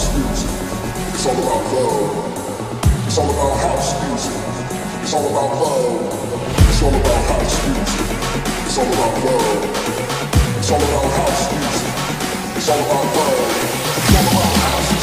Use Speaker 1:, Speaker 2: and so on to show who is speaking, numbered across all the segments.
Speaker 1: house music. It's all about love.
Speaker 2: It's all about house music. It's all about love. It's all about house music. It's all
Speaker 1: about love. It's all about house music. It's all about love. It's all about house music.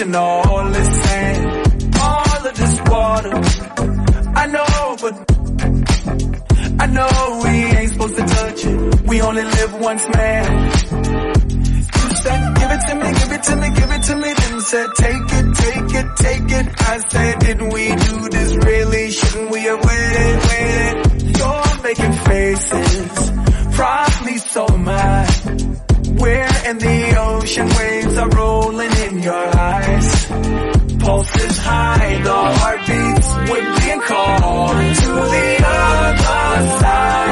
Speaker 1: And all this sand. All of this water. I know, but I know we ain't supposed to touch it. We only live once, man. You said, give it to me, give it to me, give it to me. Then said, take it, take it, take it. I said, didn't we do this really? Shouldn't we have waited, waited? You're making faces, probably so am I. We're in the ocean waves are is high, the heartbeats would be called to the other side.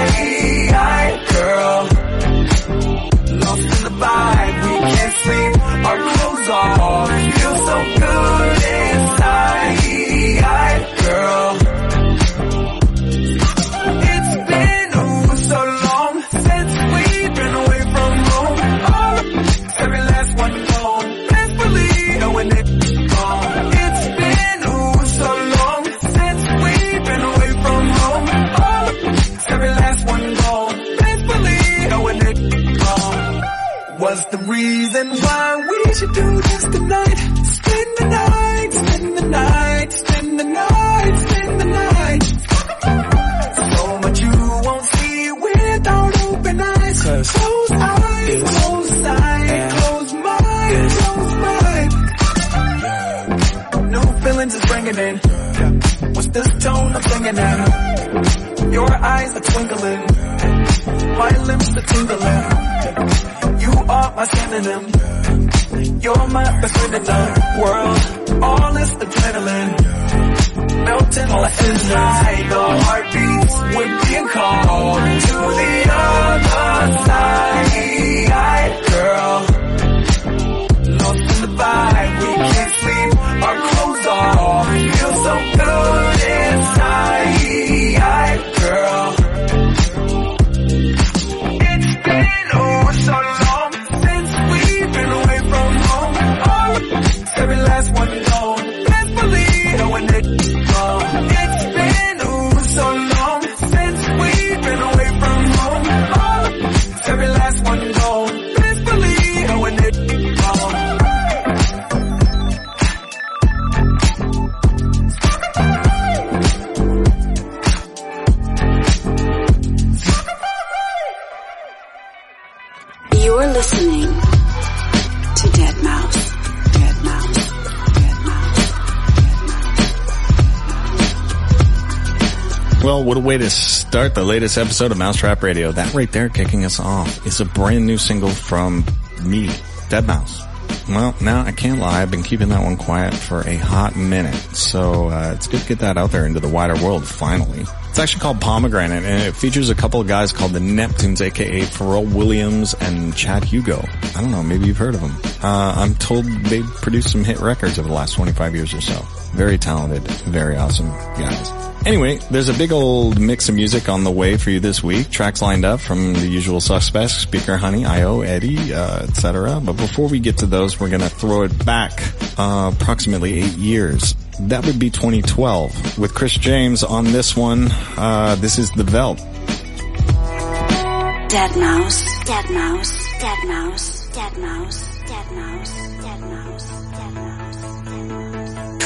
Speaker 1: Singing in? Your eyes are twinkling. My lips are tingling. You are my synonym. You're my best friend in the world. All this adrenaline. Melting like inside the heartbeats. We're being called to the other side, girl.
Speaker 3: Start the latest episode of mau5trap Radio. That right there kicking us off is a brand new single from me, deadmau5. Well, now I can't lie. I've been keeping that one quiet for a hot minute. So, uh, it's good to get that out there into the wider world finally. It's actually called Pomegranate and it features a couple of guys called the Neptunes, aka Pharrell Williams and Chad Hugo. I don't know, maybe you've heard of them. Uh, I'm told they produced some hit records over the last 25 years or so. Very talented, very awesome guys. Anyway, there's a big old mix of music on the way for you this week. Tracks lined up from the usual suspects, Speaker Honey, IO, Eddie, uh, etc. But before we get to those, we're gonna throw it back, uh, approximately eight years. That would be 2012 with Chris James on this one. Uh, this is The Veldt.
Speaker 2: Dead Mouse. deadmau5. Dead Mouse. deadmau5. Dead Mouse. Dead Mouse. deadmau5.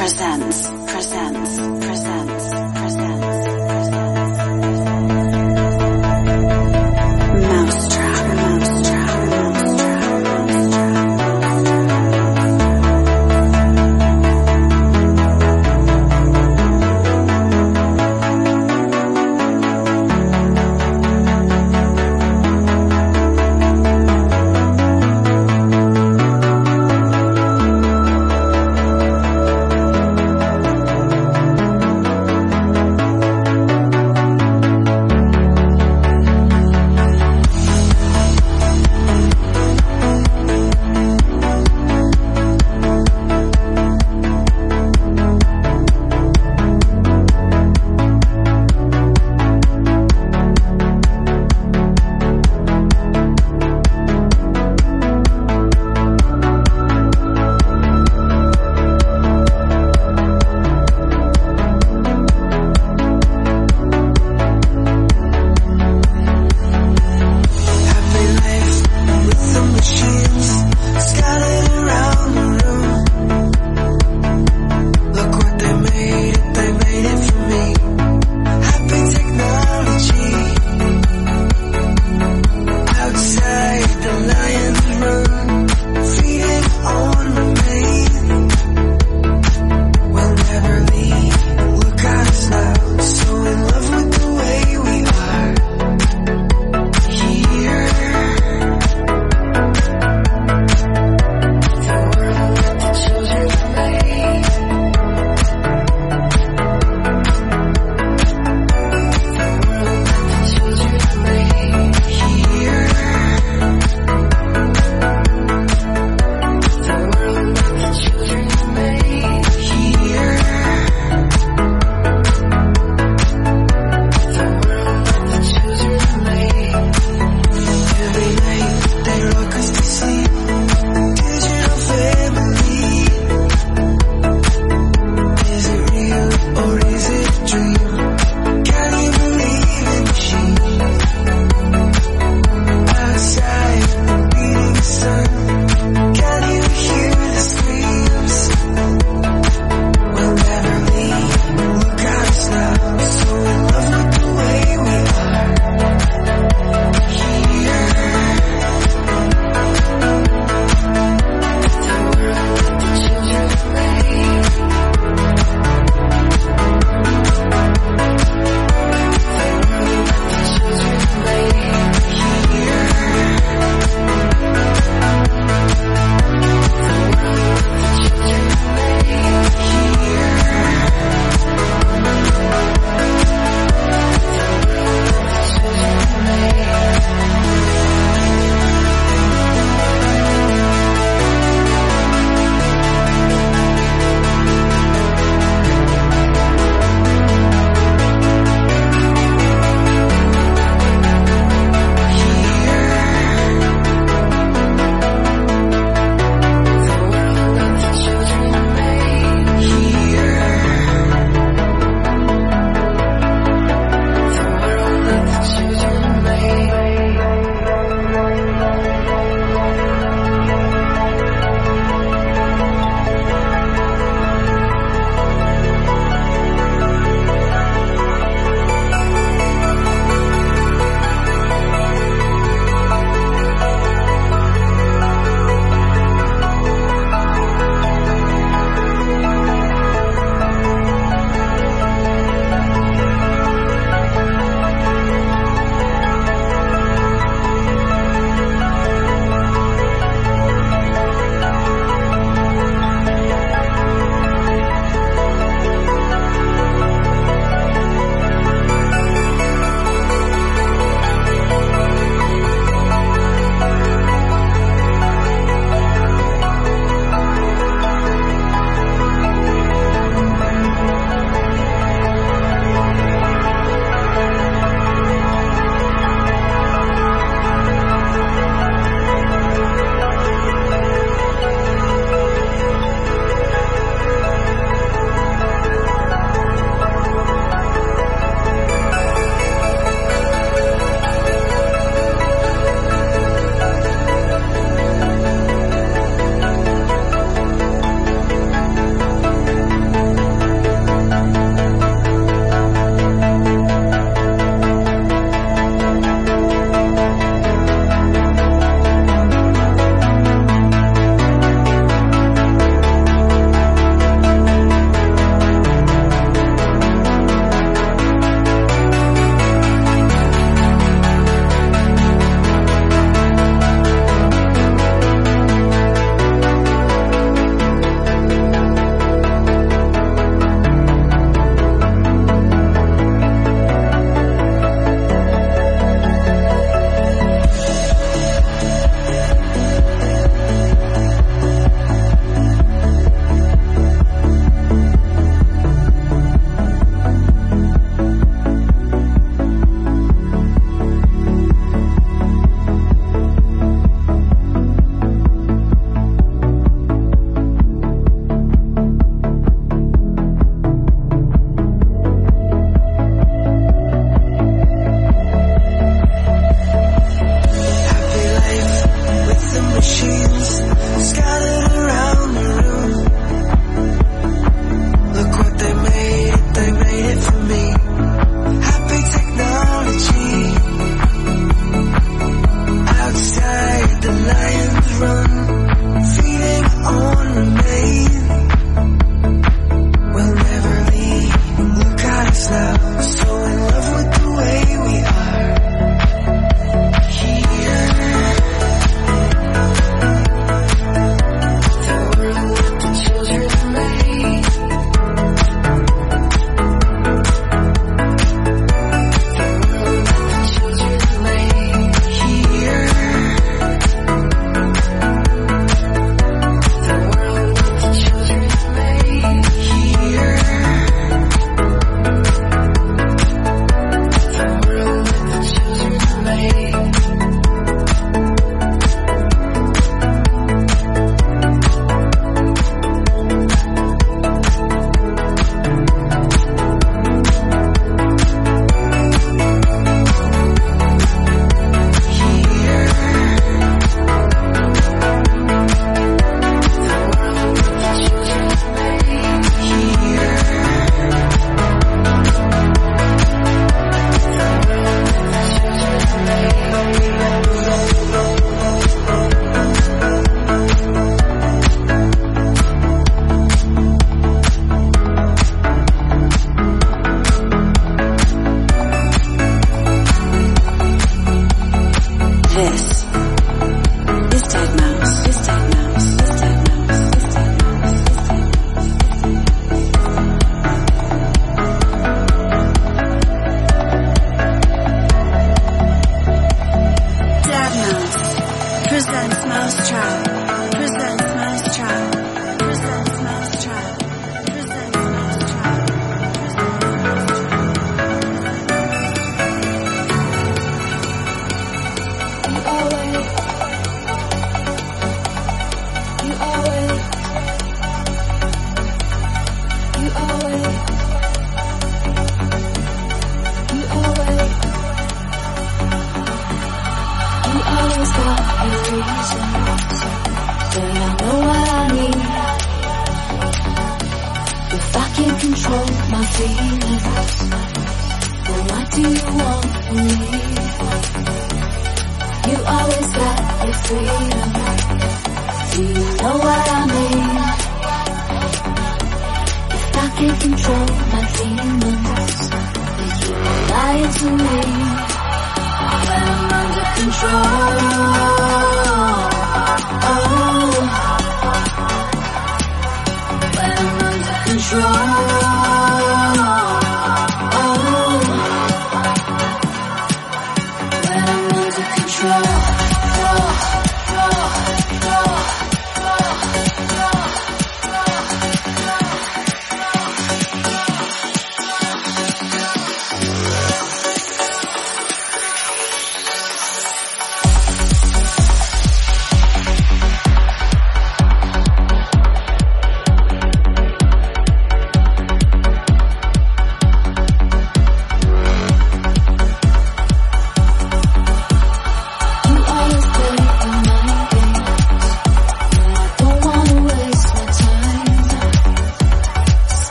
Speaker 2: Presents, presents, presents, presents,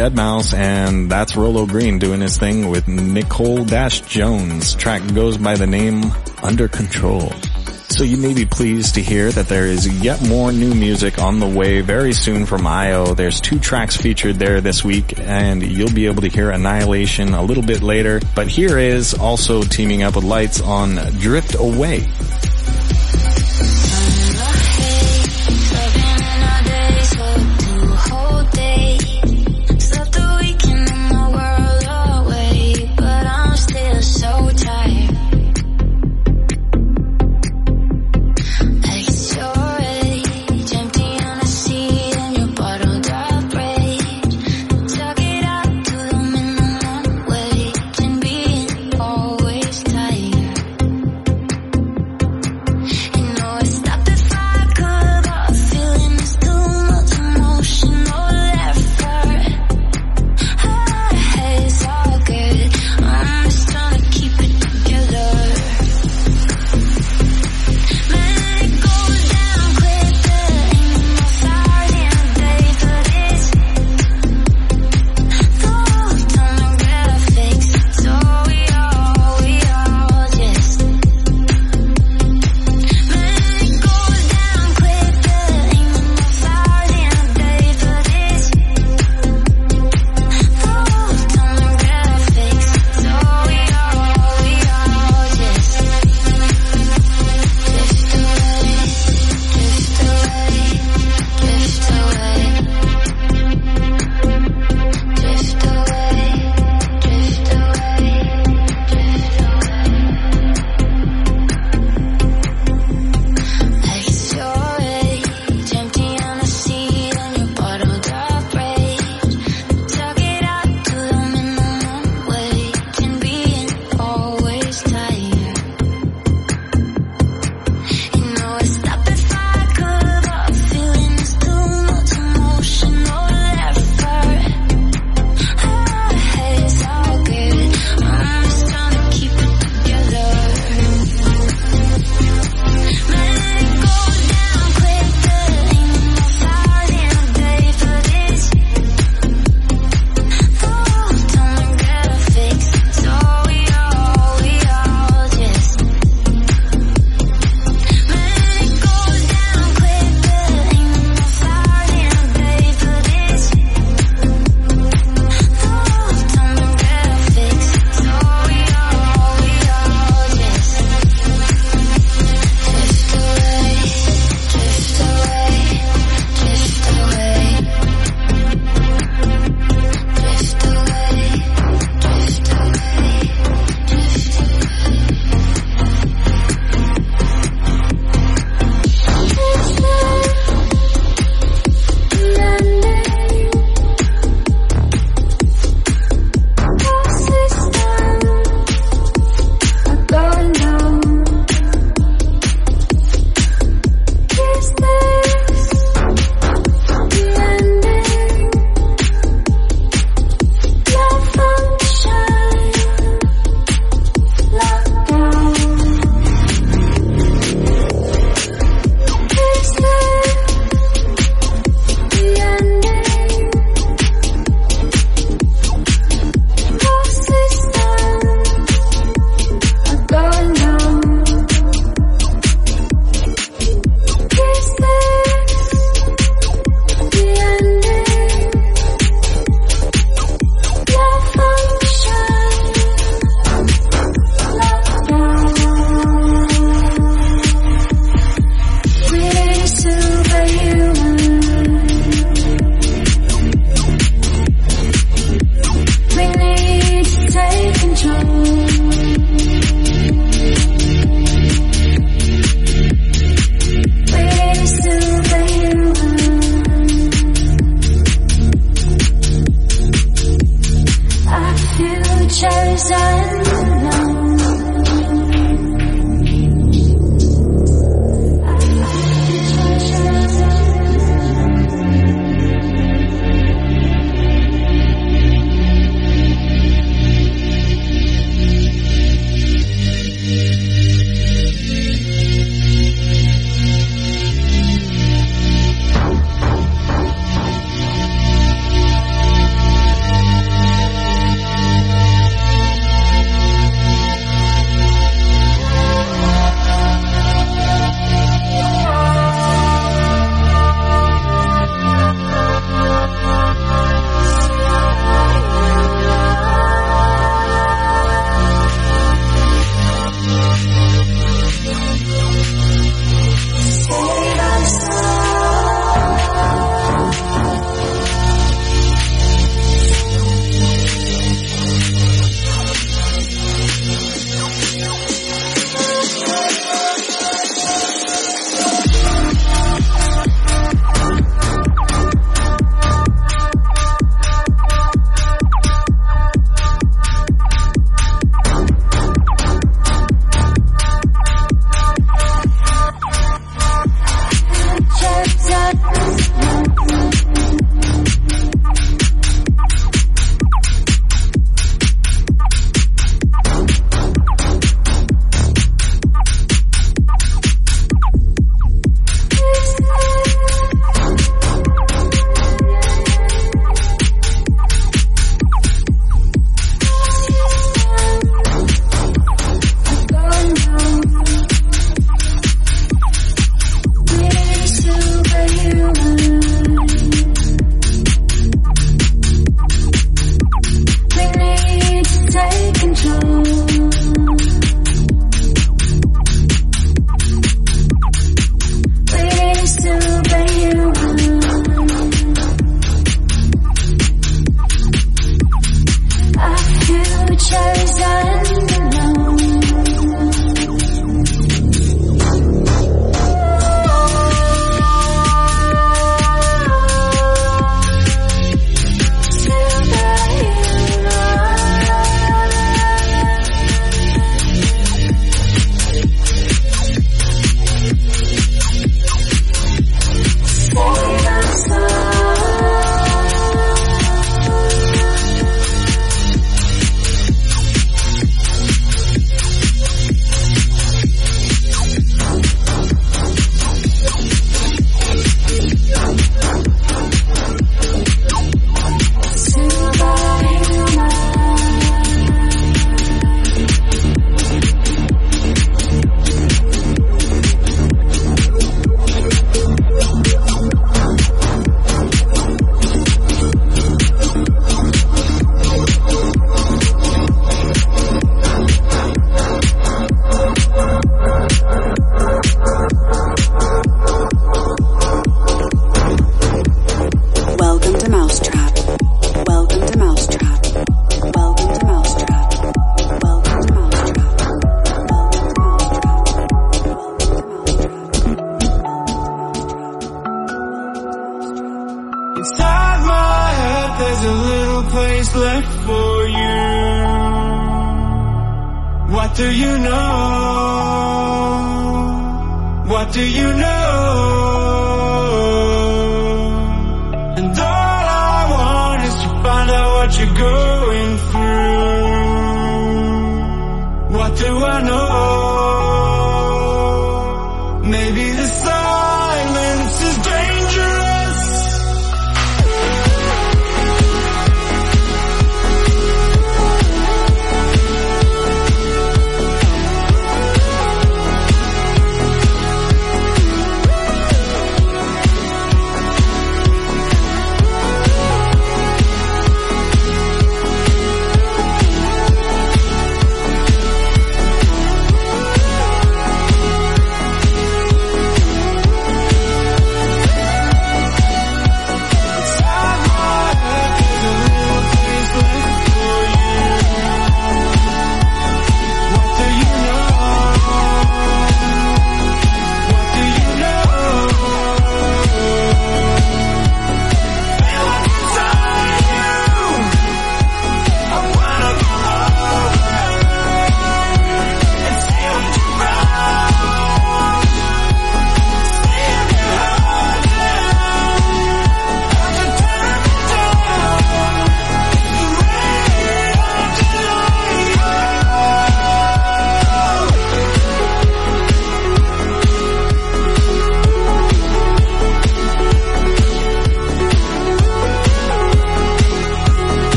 Speaker 2: Dead Mouse,
Speaker 3: and that's Rolo Green doing his thing with Nicole Dash Jones. Track goes by the name Under Control. So you may be pleased to hear that there is yet more new music on the way very soon from IO. There's two tracks featured there this week, and you'll be able to hear Annihilation a little bit later. But here is also teaming up with Lights on Drift Away.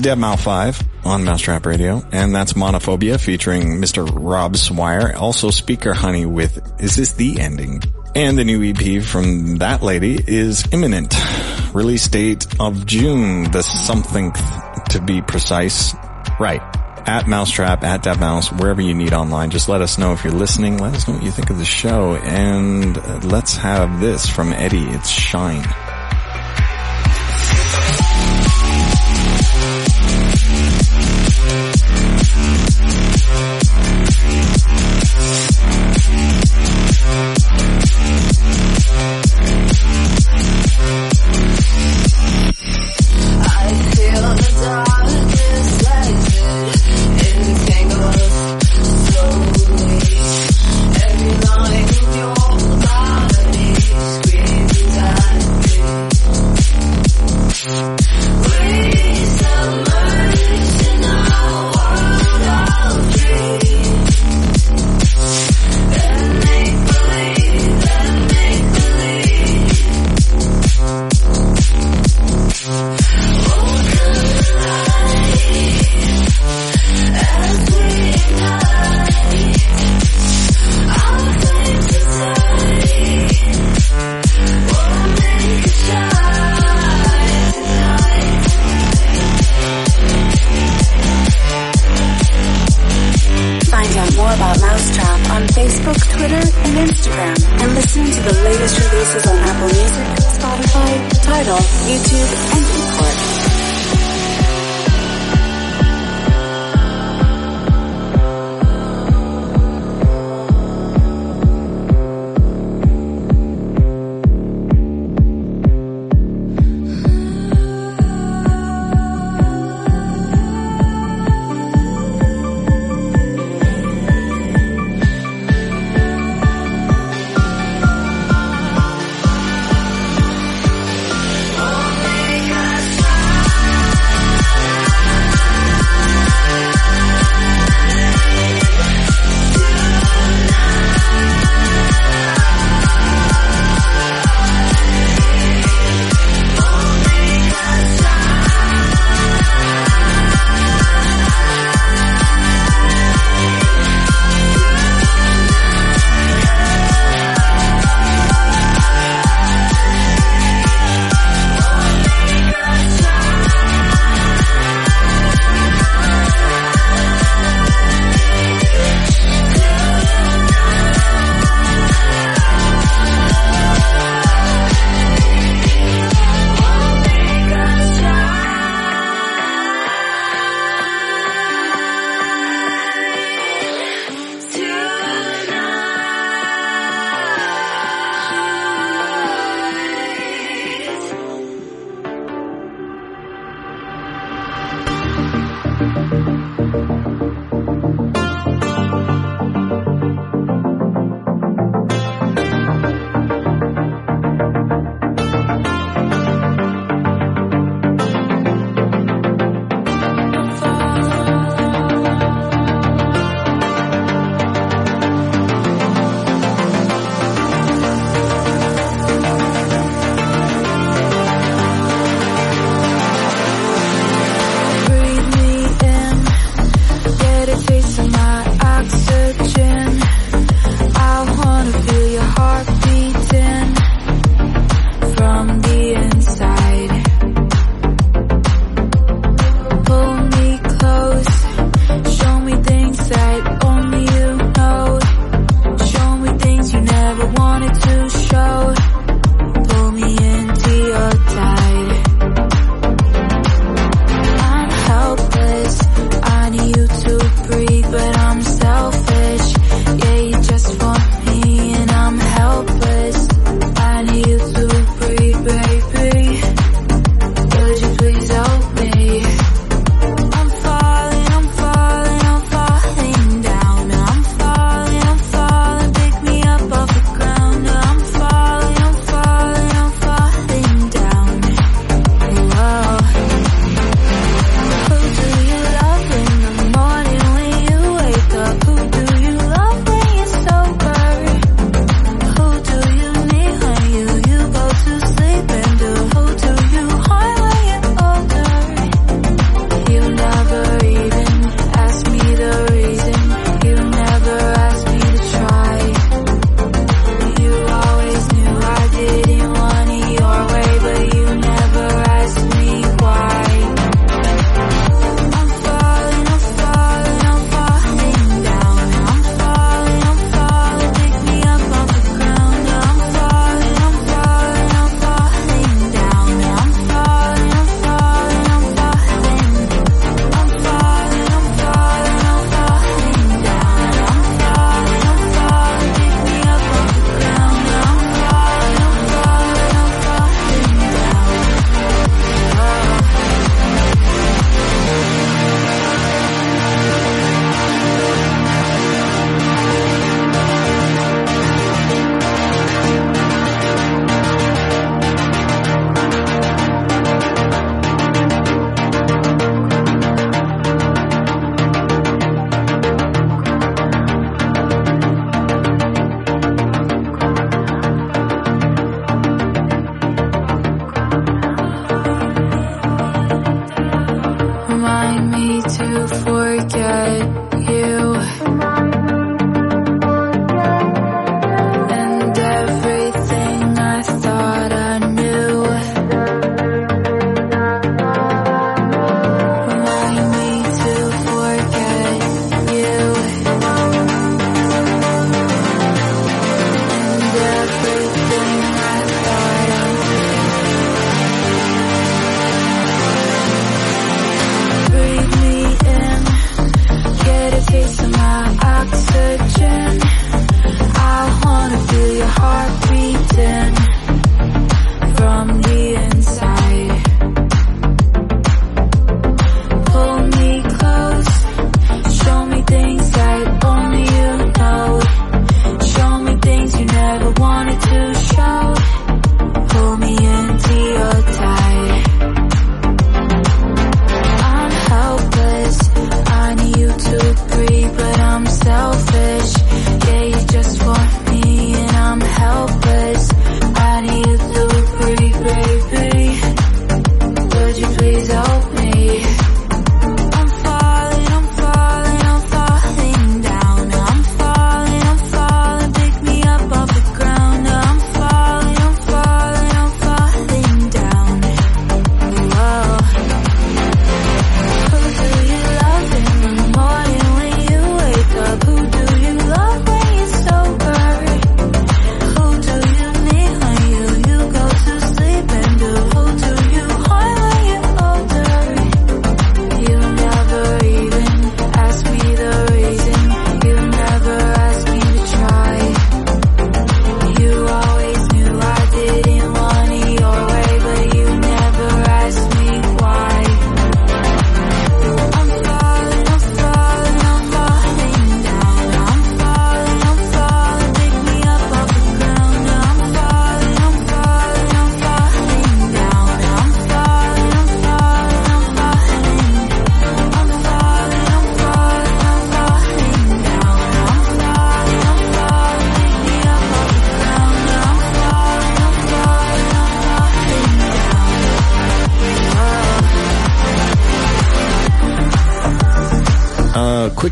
Speaker 4: Deadmau 5 on mau5trap Radio, and that's Monophobia featuring Mr. Rob Swire. Also Speaker Honey with Is This The Ending? And the new EP from that lady is imminent. Release date of June, the something to be precise. Right. At mau5trap, at deadmau5, wherever you need online. Just let us know if you're listening. Let us know what you think of the show. And let's have this from Eddie. It's Shine.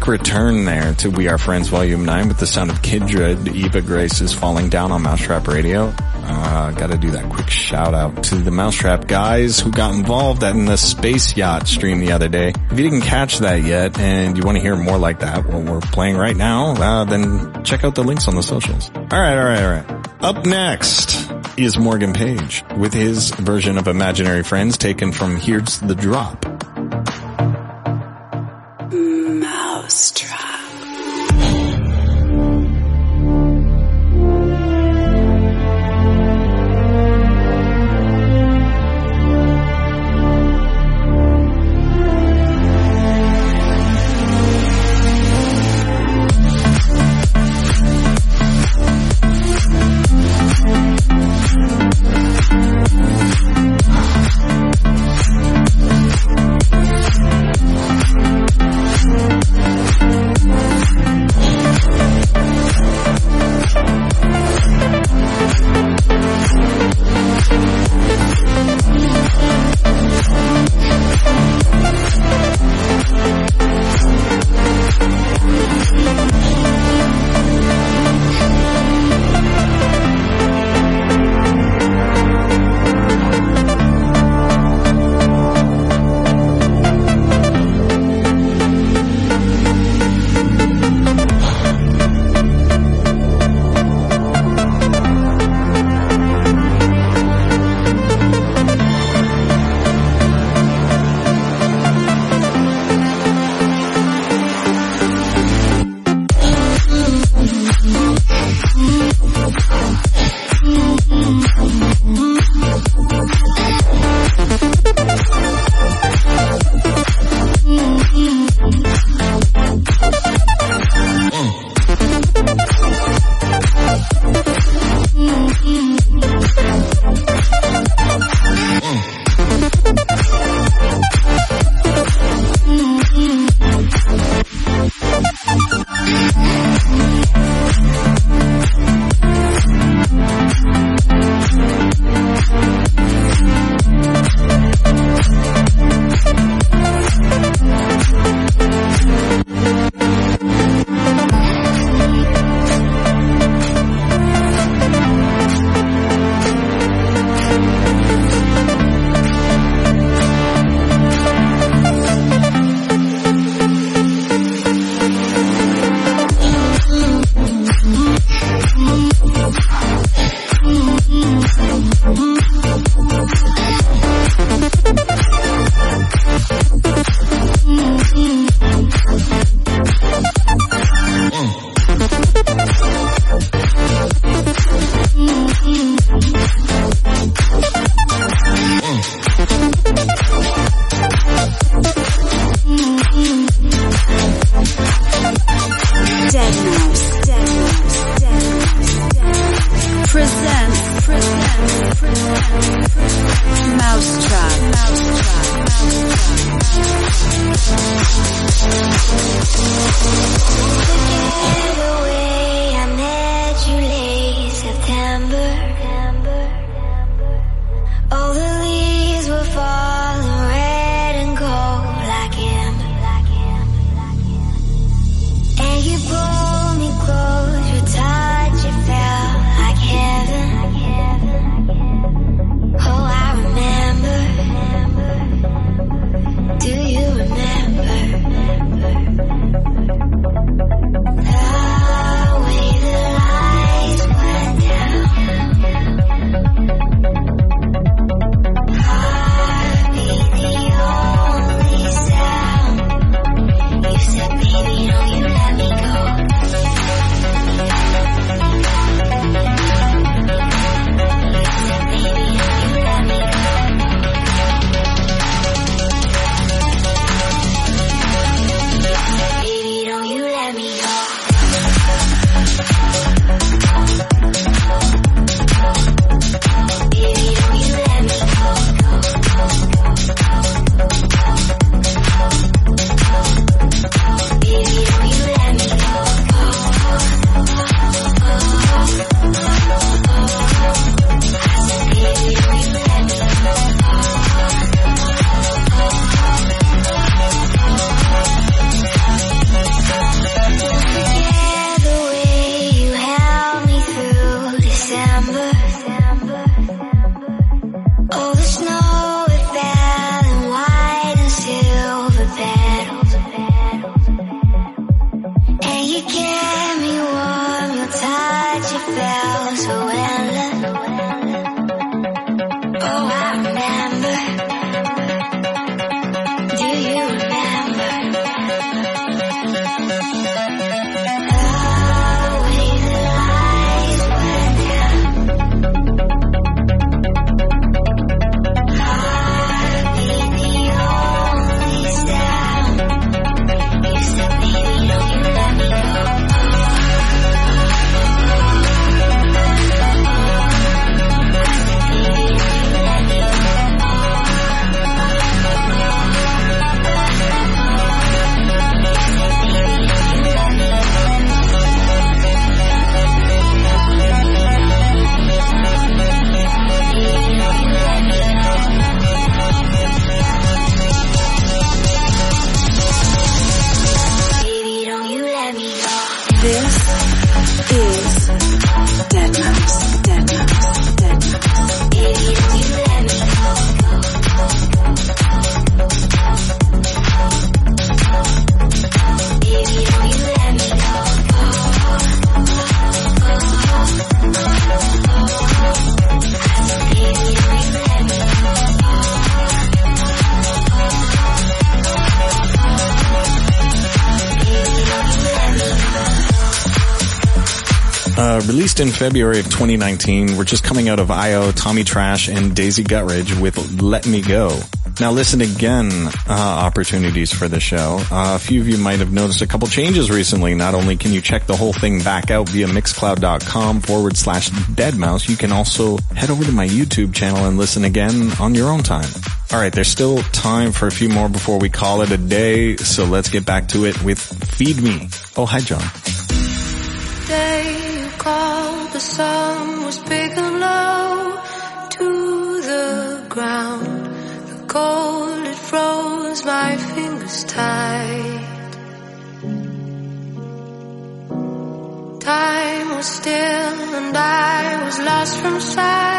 Speaker 3: Return there to We Are Friends Volume 9 with the sound of Kindred. Eva Grace is falling down on mau5trap Radio. Uh, gotta do that quick shout out to the mau5trap guys who got involved in the Space Yacht stream the other day. If you didn't catch that yet and you want to hear more like that, what we're playing right now, uh, then check out the links on the socials. Alright, alright, alright. Up next is Morgan Page with his version of Imaginary Friends taken from Here's the Drop. February of 2019, we're just coming out of IO, Tommy Trash, and Daisy Guttridge with Let Me Go. Now listen again, uh, opportunities for the show. Uh, a few of you might have noticed a couple changes recently. Not only can you check the whole thing back out via mixcloud.com forward slash deadmau5, you can also head over to my YouTube channel and listen again on your own time. Alright, there's still time for a few more before we call it a day, so let's get back to it with Feed Me. Oh, hi John.
Speaker 4: The sun was big and low to the ground. The cold, it froze my fingers tight. Time was still and I was lost from sight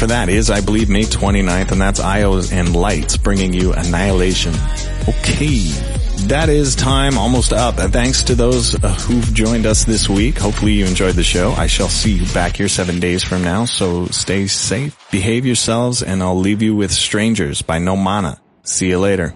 Speaker 4: for that is, I believe, May 29th, and that's Ios and Lights bringing you Annihilation. Okay. That is time almost up. Uh, thanks to those uh, who've joined us this week. Hopefully you enjoyed the show. I shall see you back here seven days from now. So stay safe, behave yourselves, and I'll leave you with Strangers by No Mana. See you later.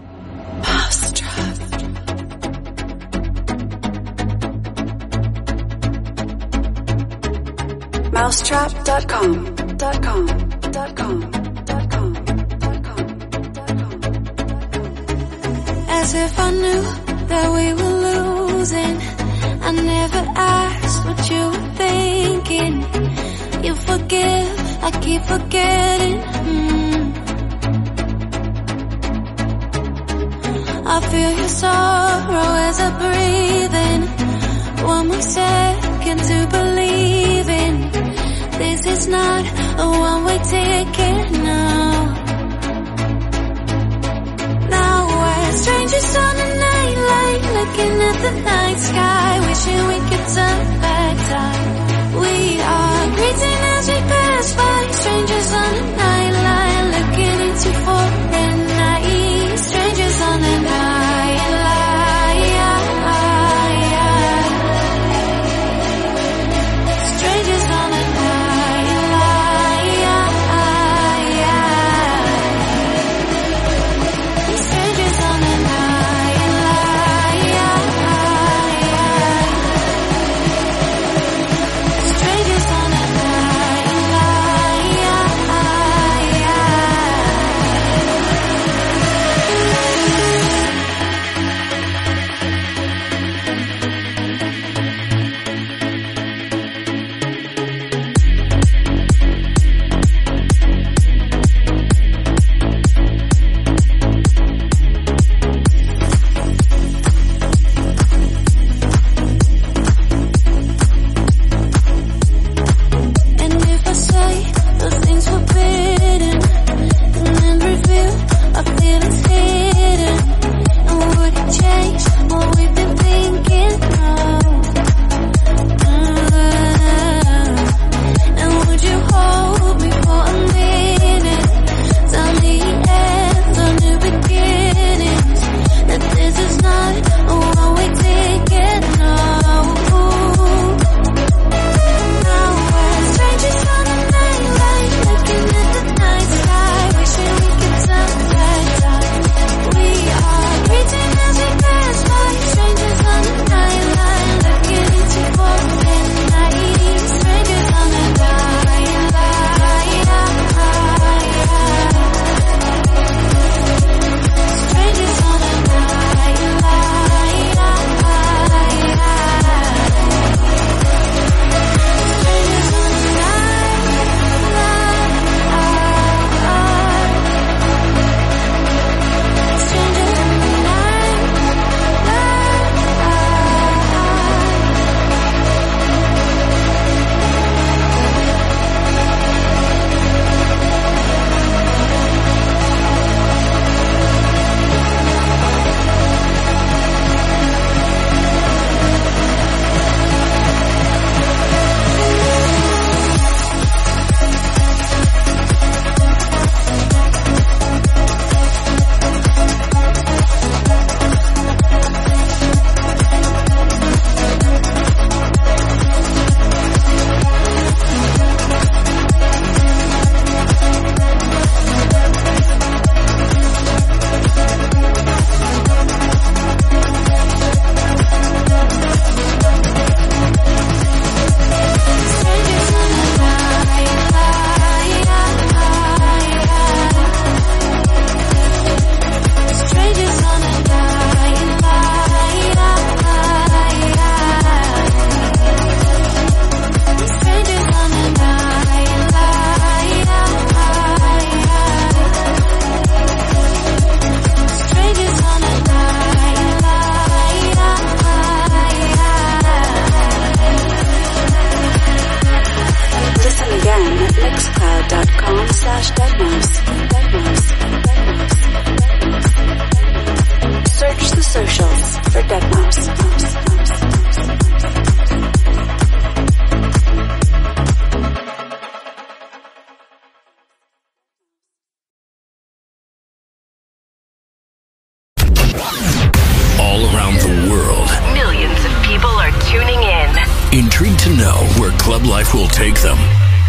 Speaker 5: Intrigued to know where club life will take them?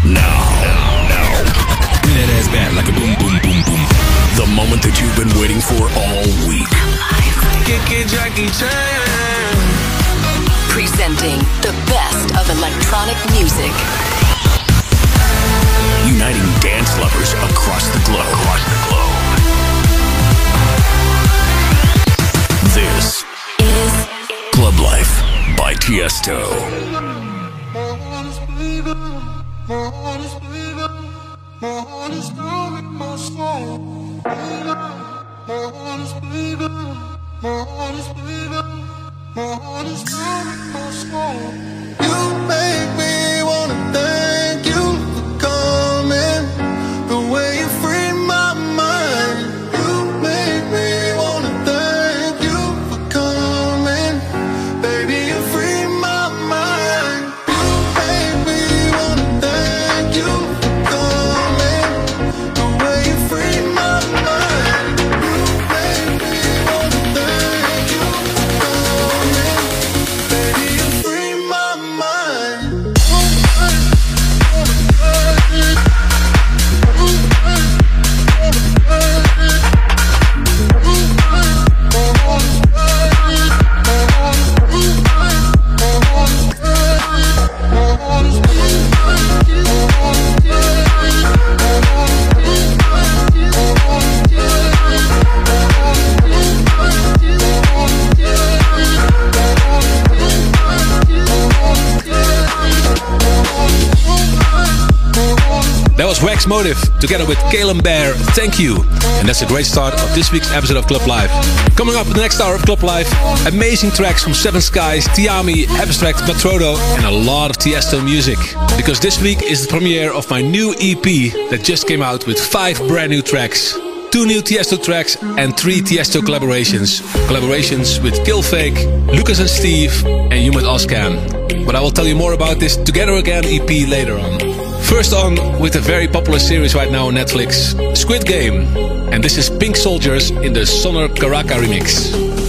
Speaker 5: Now. Now.
Speaker 6: Bring that ass back like a boom, boom, boom, boom.
Speaker 5: The moment that you've been waiting for all week.
Speaker 1: Jackie Chan.
Speaker 7: Presenting the best of electronic music.
Speaker 5: Uniting dance lovers across the globe. Across the globe. This
Speaker 7: Is
Speaker 5: Club Life Tiesto.
Speaker 8: You make me wanna thank you
Speaker 6: That was Wax Motif together with Caleb Bear. Thank you. And that's a great start of this week's episode of Club Life. Coming up the next hour of Club Life, amazing tracks from Seven Skies, Tiami, Abstract, Matrodo, and a lot of Tiesto music. Because this week is the premiere of my new EP that just came out with five brand new tracks. Two new Tiesto tracks and three Tiesto collaborations. Collaborations with Killfake, Lucas and Steve, and Human Oscan. But I will tell you more about this Together Again EP later on. First on with a very popular series right now on Netflix, Squid Game. And this is Pink Soldiers in the Sonor Karaka remix.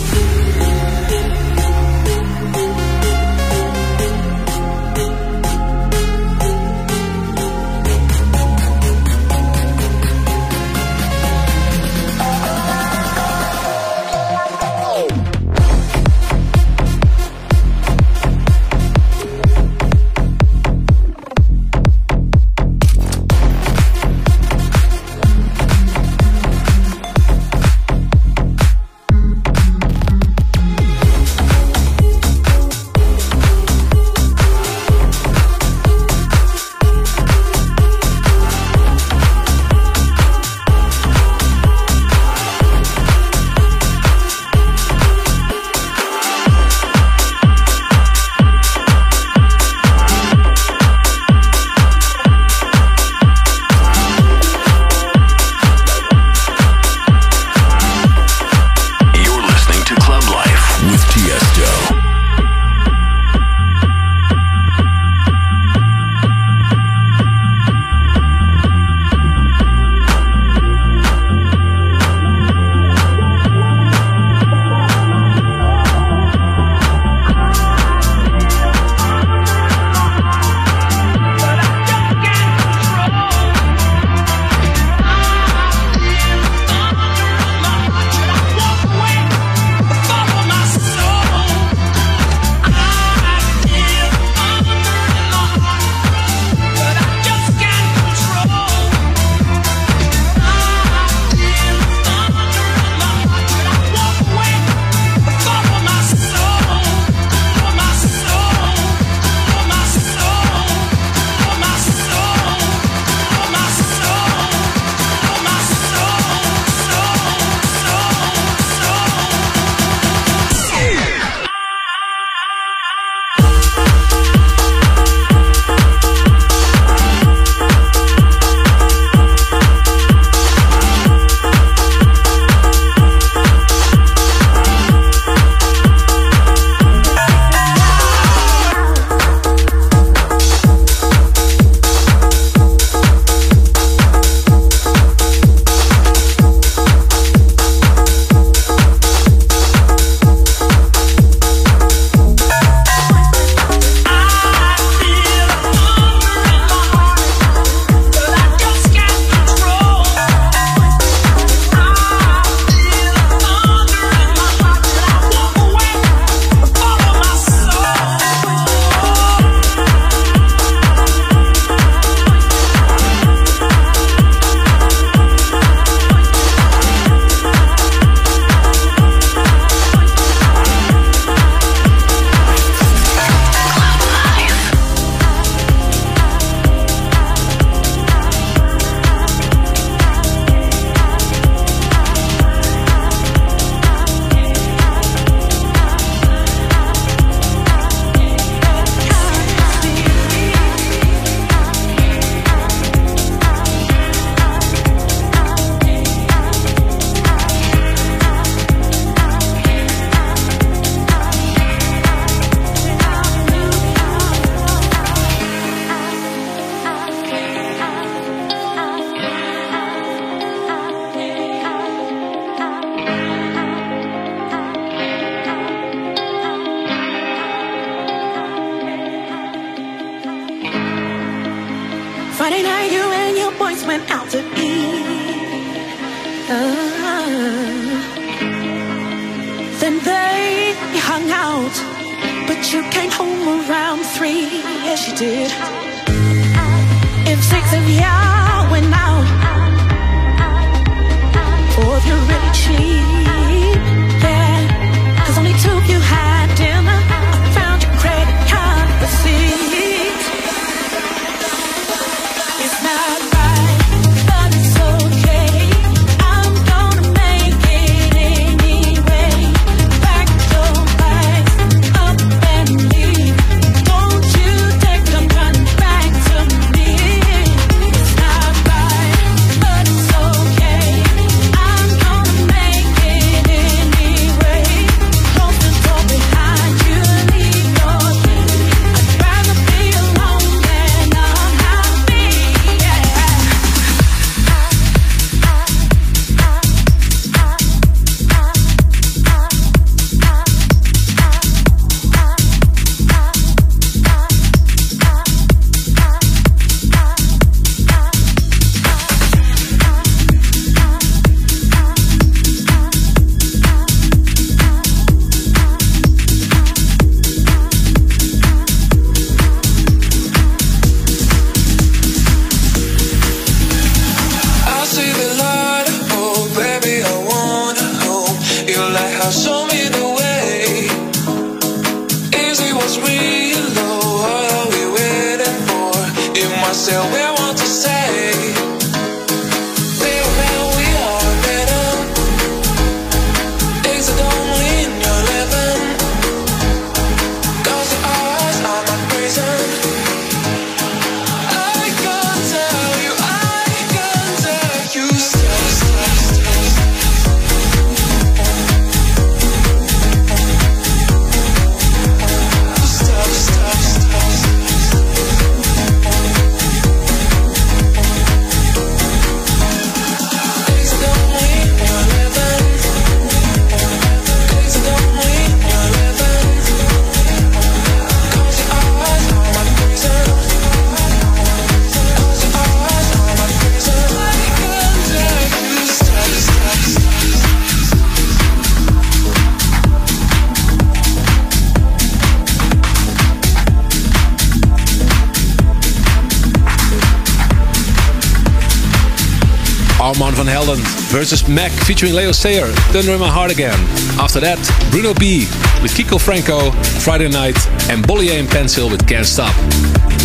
Speaker 6: versus Meck featuring Leo Sayer, Thunder in My Heart Again. After that, Bruno B with Kiko Franco, Friday Night, and Bollier and Pencil with Can't Stop.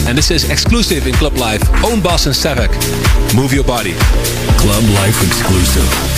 Speaker 6: And this is exclusive in Club Life, own Boss and Savak. Move your body.
Speaker 5: Club Life exclusive.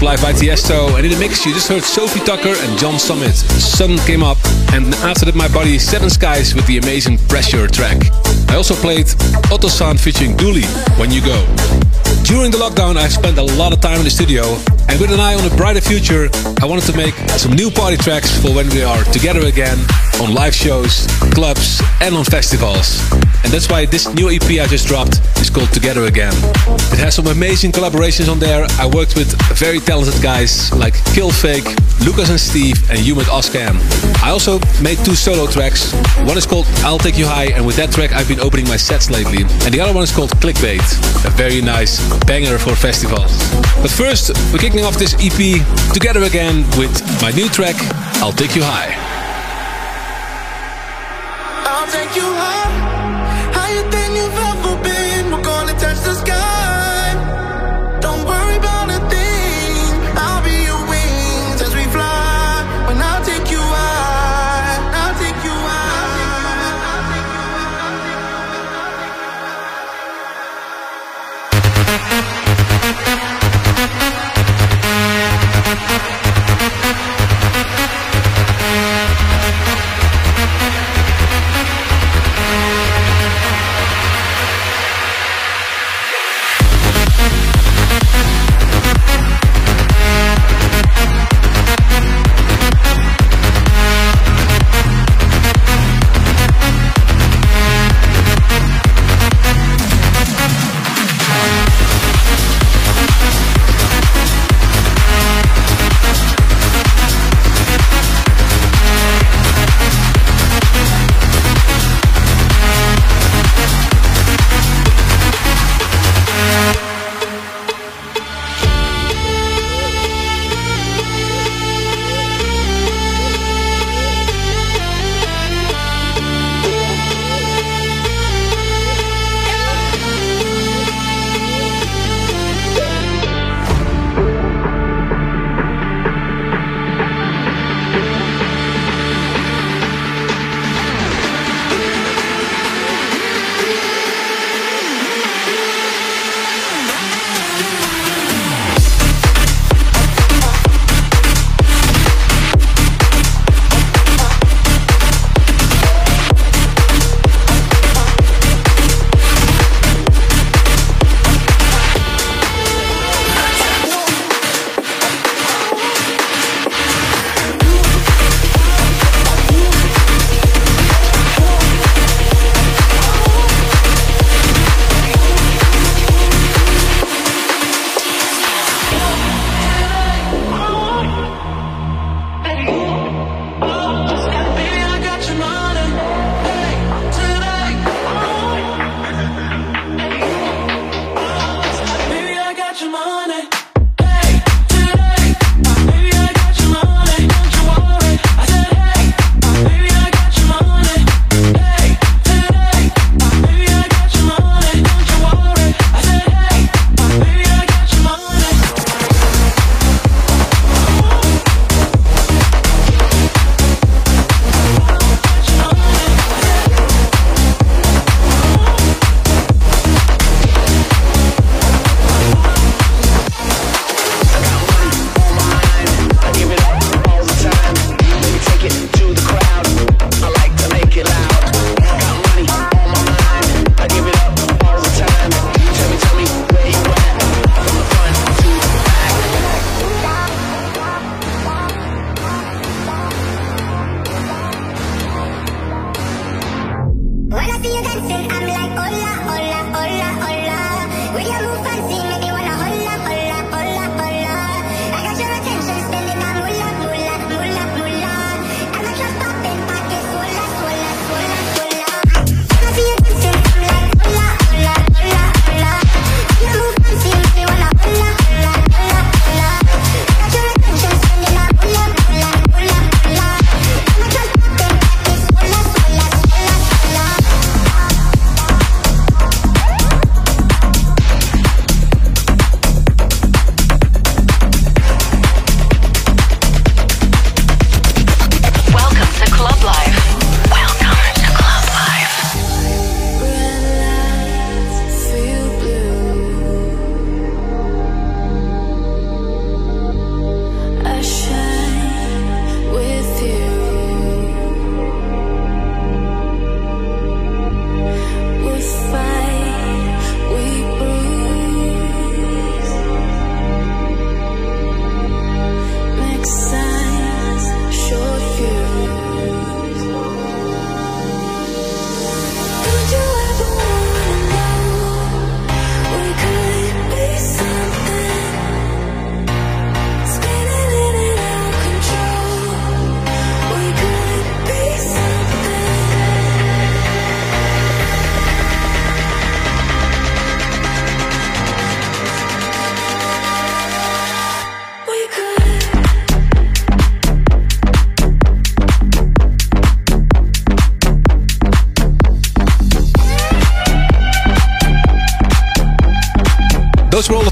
Speaker 6: Club Life by Tiesto, and in the mix you just heard Sofi Tukker and John Summit. Sun came up, and after that my buddy Seven Skies with the amazing Pressure track. I also played Otto Sand featuring Dooley, When You Go. During the lockdown I spent a lot of time in the studio, and with an eye on a brighter future, I wanted to make some new party tracks for when we are together again on live shows, clubs, and on festivals. And that's why this new EP I just dropped is called Together Again. It has some amazing collaborations on there. I worked with very talented guys like Killfake, Lucas and Steve, and Humid Oscan. I also made two solo tracks. One is called I'll Take You High, and with that track I've been opening my sets lately. And the other one is called Clickbait, a very nice banger for festivals. But first, we're kicking off this EP together again with my new track, I'll Take You High.
Speaker 8: I'll take you high,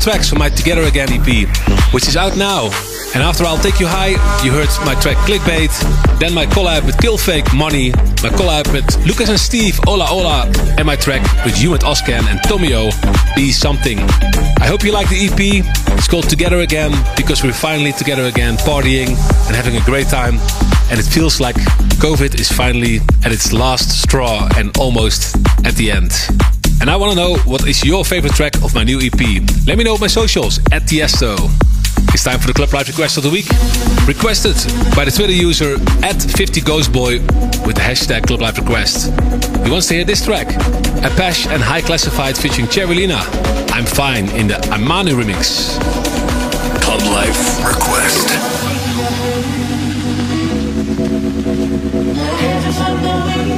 Speaker 6: tracks from my Together Again EP, which is out now. And after I'll Take You High, you heard my track Clickbait, then my collab with Killfake Money, my collab with Lucas and Steve, Ola Ola, and my track with you and Oscan and Tomio, Be Something. I hope you like the EP. It's called Together Again because we're finally together again, partying and having a great time. And it feels like COVID is finally at its last straw and almost at the end. And I want to know what is your favorite track of my new EP. Let me know on my socials at Tiesto. It's time for the Club Life request of the week. Requested by the Twitter user at 50ghostboy with the hashtag Club Life request. He wants to hear this track. Apache and High Classified featuring Cherilina. I'm fine in the Amani remix.
Speaker 5: Club Life Request.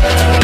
Speaker 4: Thank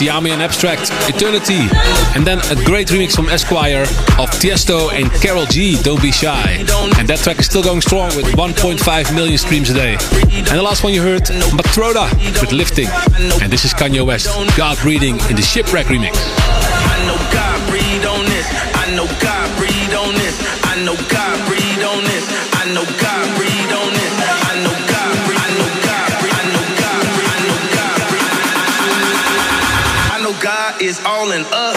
Speaker 4: Tiami and Abstract, Eternity. And then a great remix from Esquire of Tiesto and Karol G, Don't Be Shy. And that track is still going strong with 1.5 million streams a day. And the last one you heard, Matroda with Lifting. And this is Kanye West, God Breathing in the Shipwreck remix.
Speaker 9: I know God breathe on this. I know God breathe on this. I know God breathe on this. I know God.
Speaker 6: and up.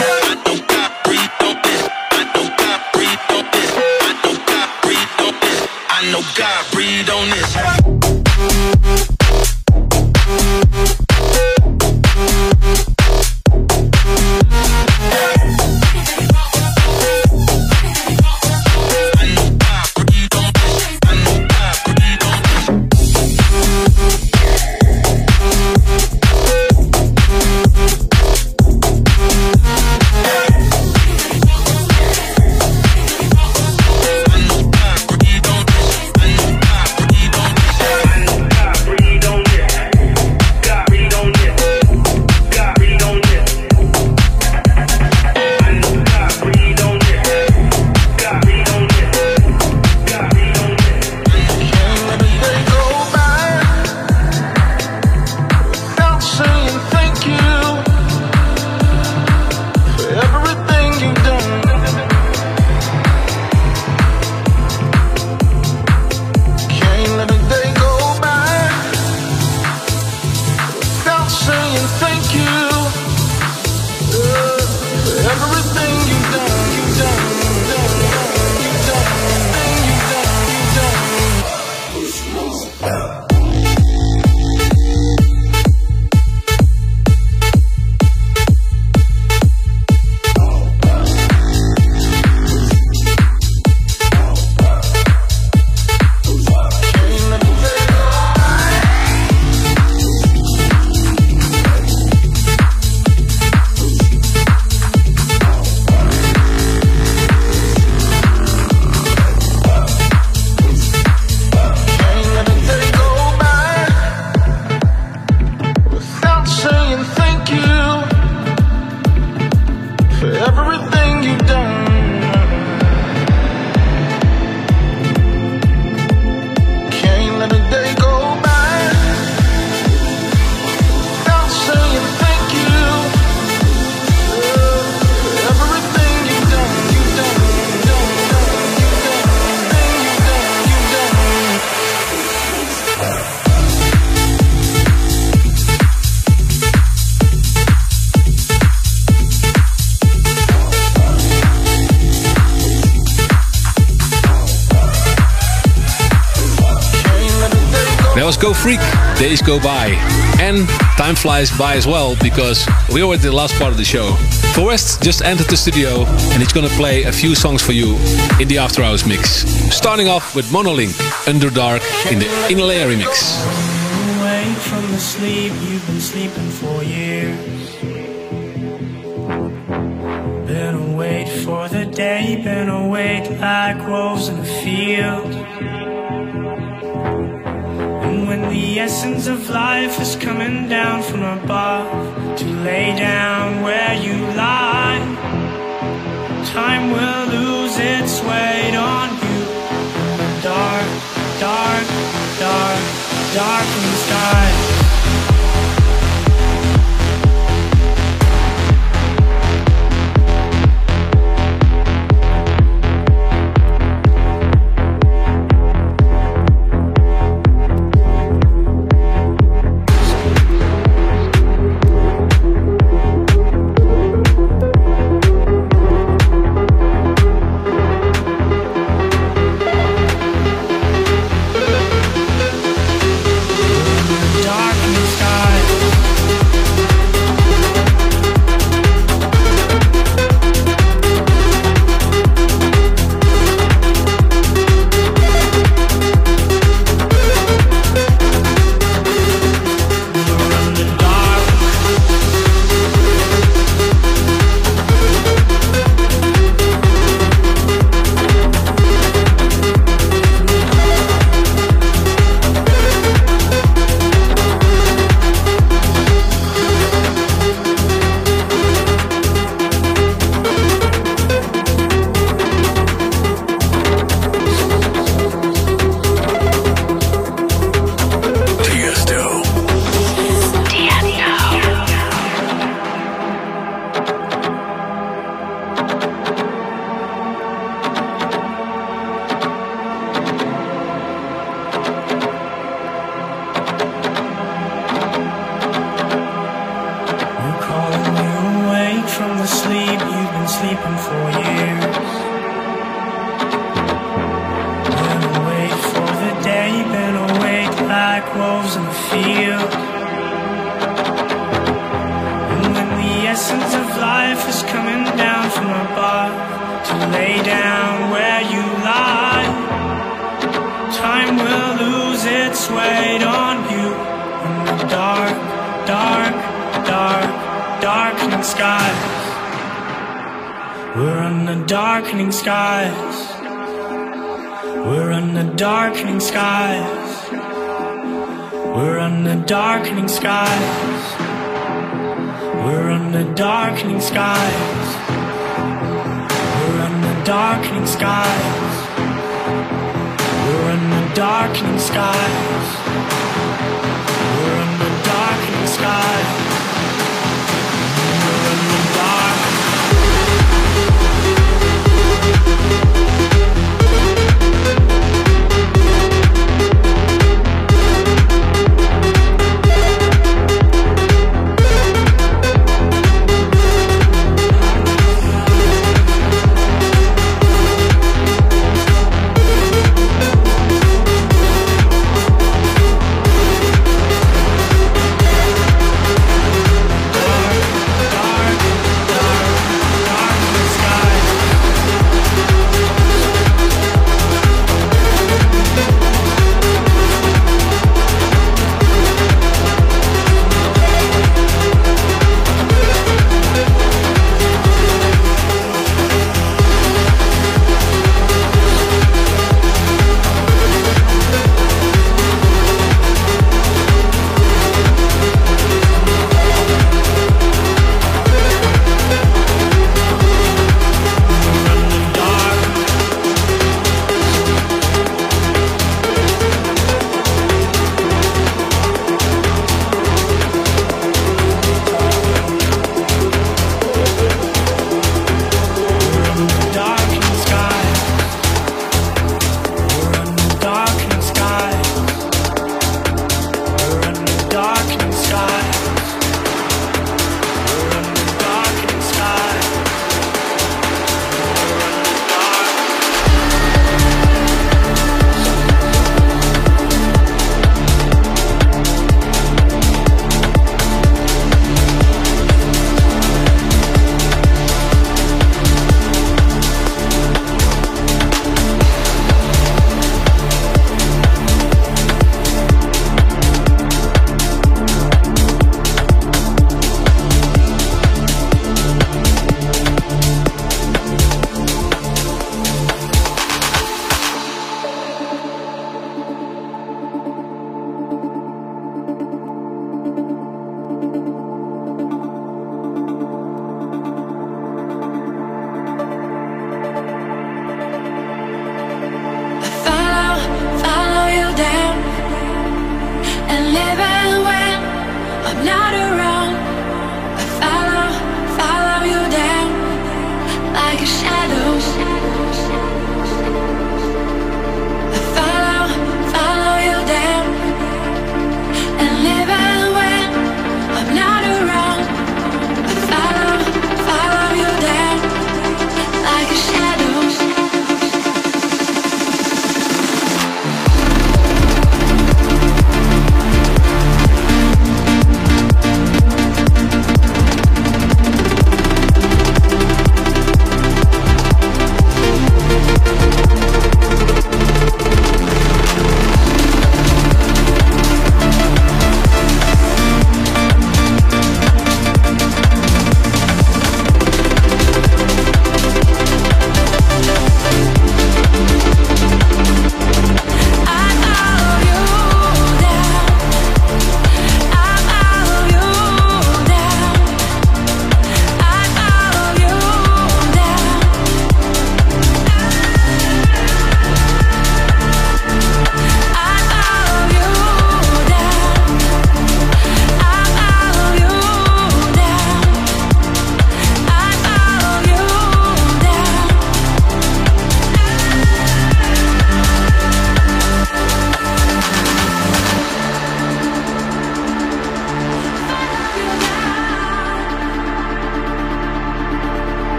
Speaker 6: Days Go By. And time flies by as well because we are at the last part of the show. For West just entered the studio and he's gonna play a few songs for you in the After Hours mix. Starting off with Monolink, Underdark in the Inlay remix.
Speaker 1: awake from the sleep you've been sleeping for years. Been awake for the day, been awake like wolves in a field. Essence of life is coming down from above to lay down where you lie, time will lose its weight on you. Dark, dark, dark, darkened sky.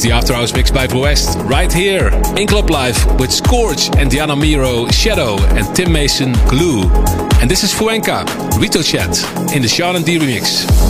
Speaker 1: Is the
Speaker 6: After Hours mix by Blue West, right here in Club Life with Scorch and Diana Miro, Shadow, and Tim Mason, Glue. And this is Fuenka, Rito Chat in the Sean and D remix.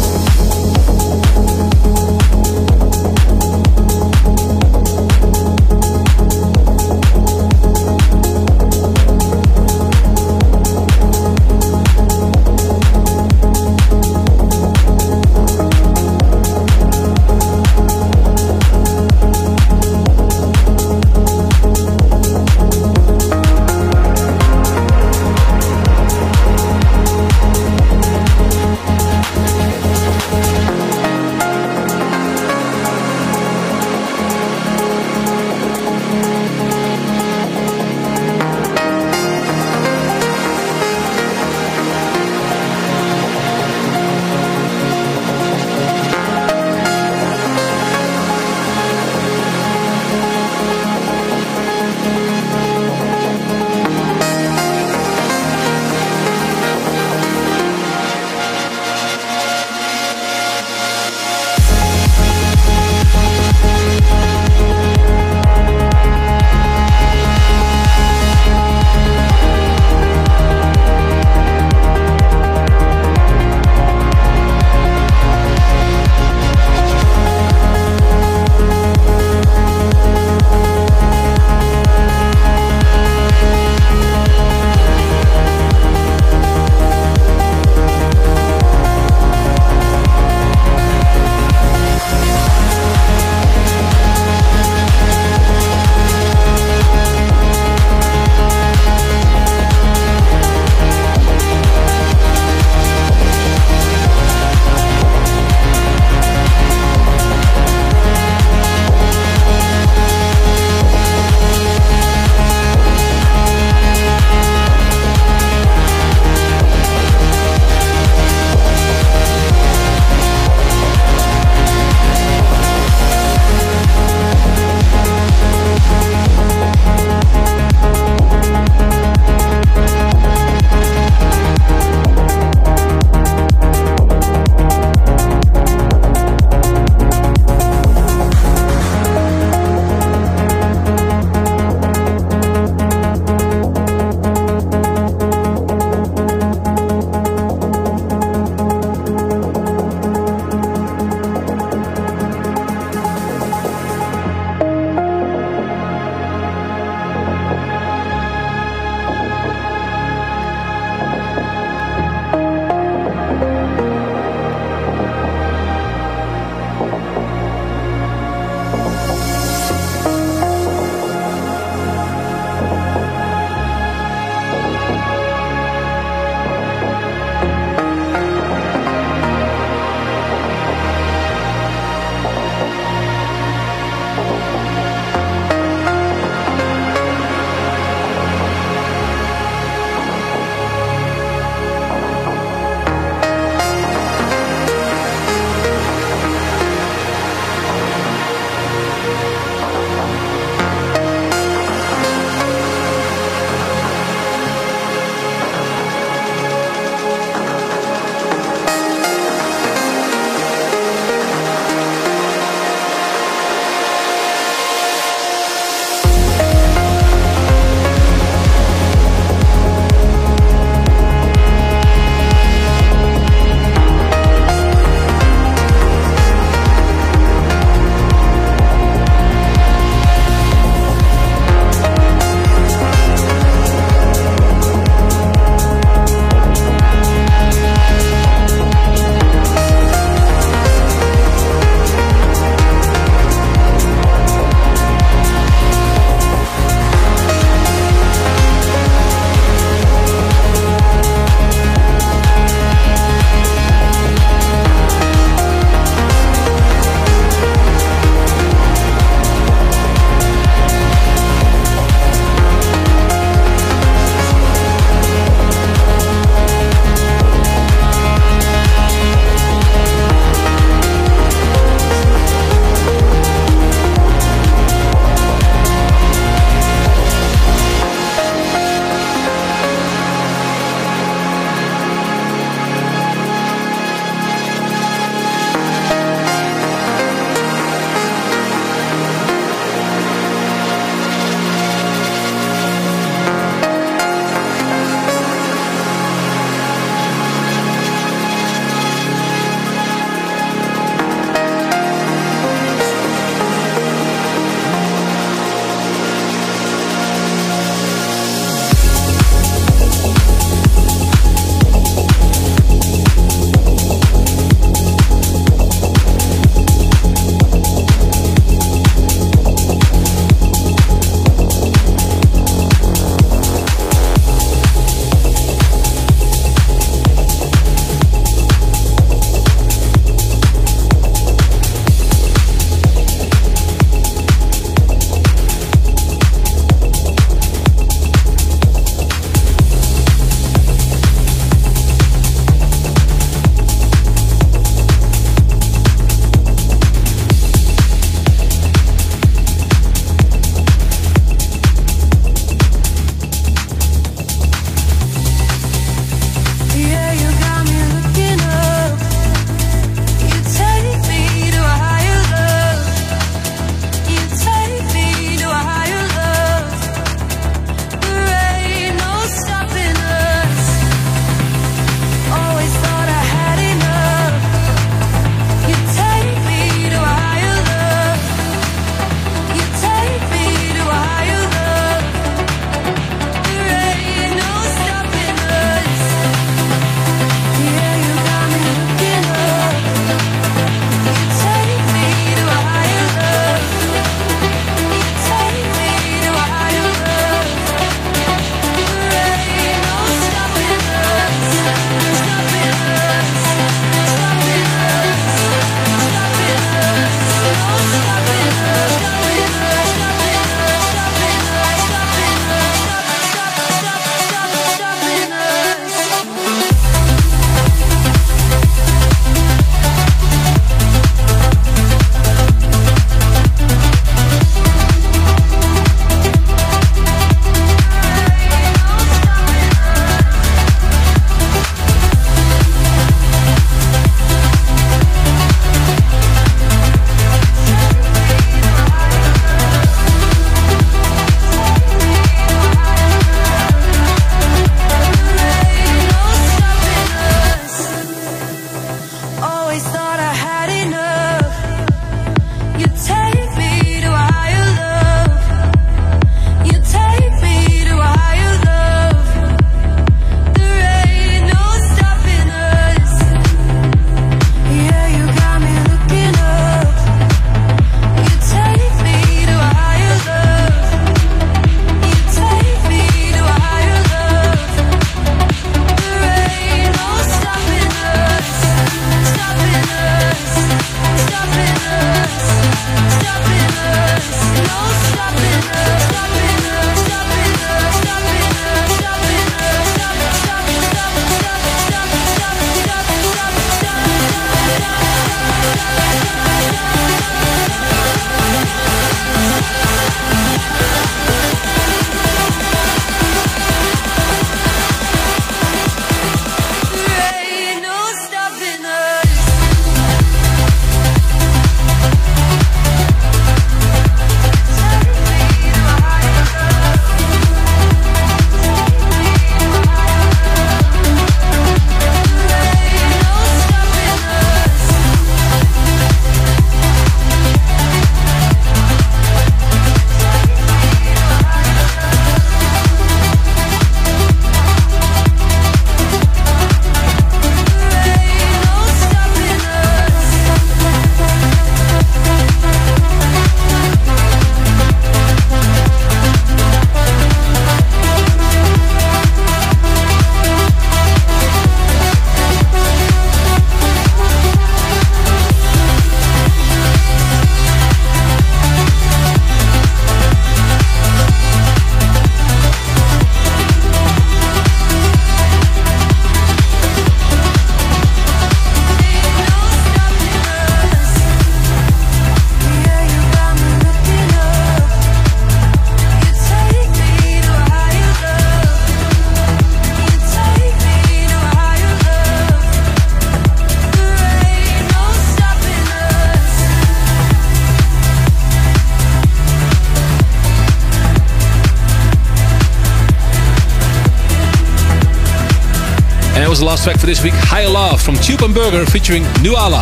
Speaker 6: The last track for this week, Higher Love from Tube and Berger featuring Nuala.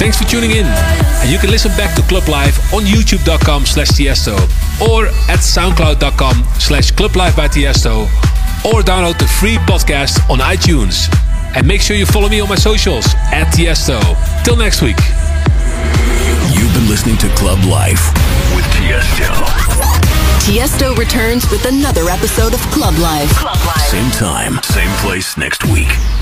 Speaker 6: Thanks for tuning in. And you can listen back to Club Life on youtube.com slash Tiesto or at soundcloud.com slash Club Life by Tiesto or download the free podcast on iTunes. And make sure you follow me on my socials at Tiesto. Till next week.
Speaker 10: You've been listening to Club Life with Tiesto.
Speaker 7: Tiesto returns with another episode of Club Life.
Speaker 10: Same time, same place next week.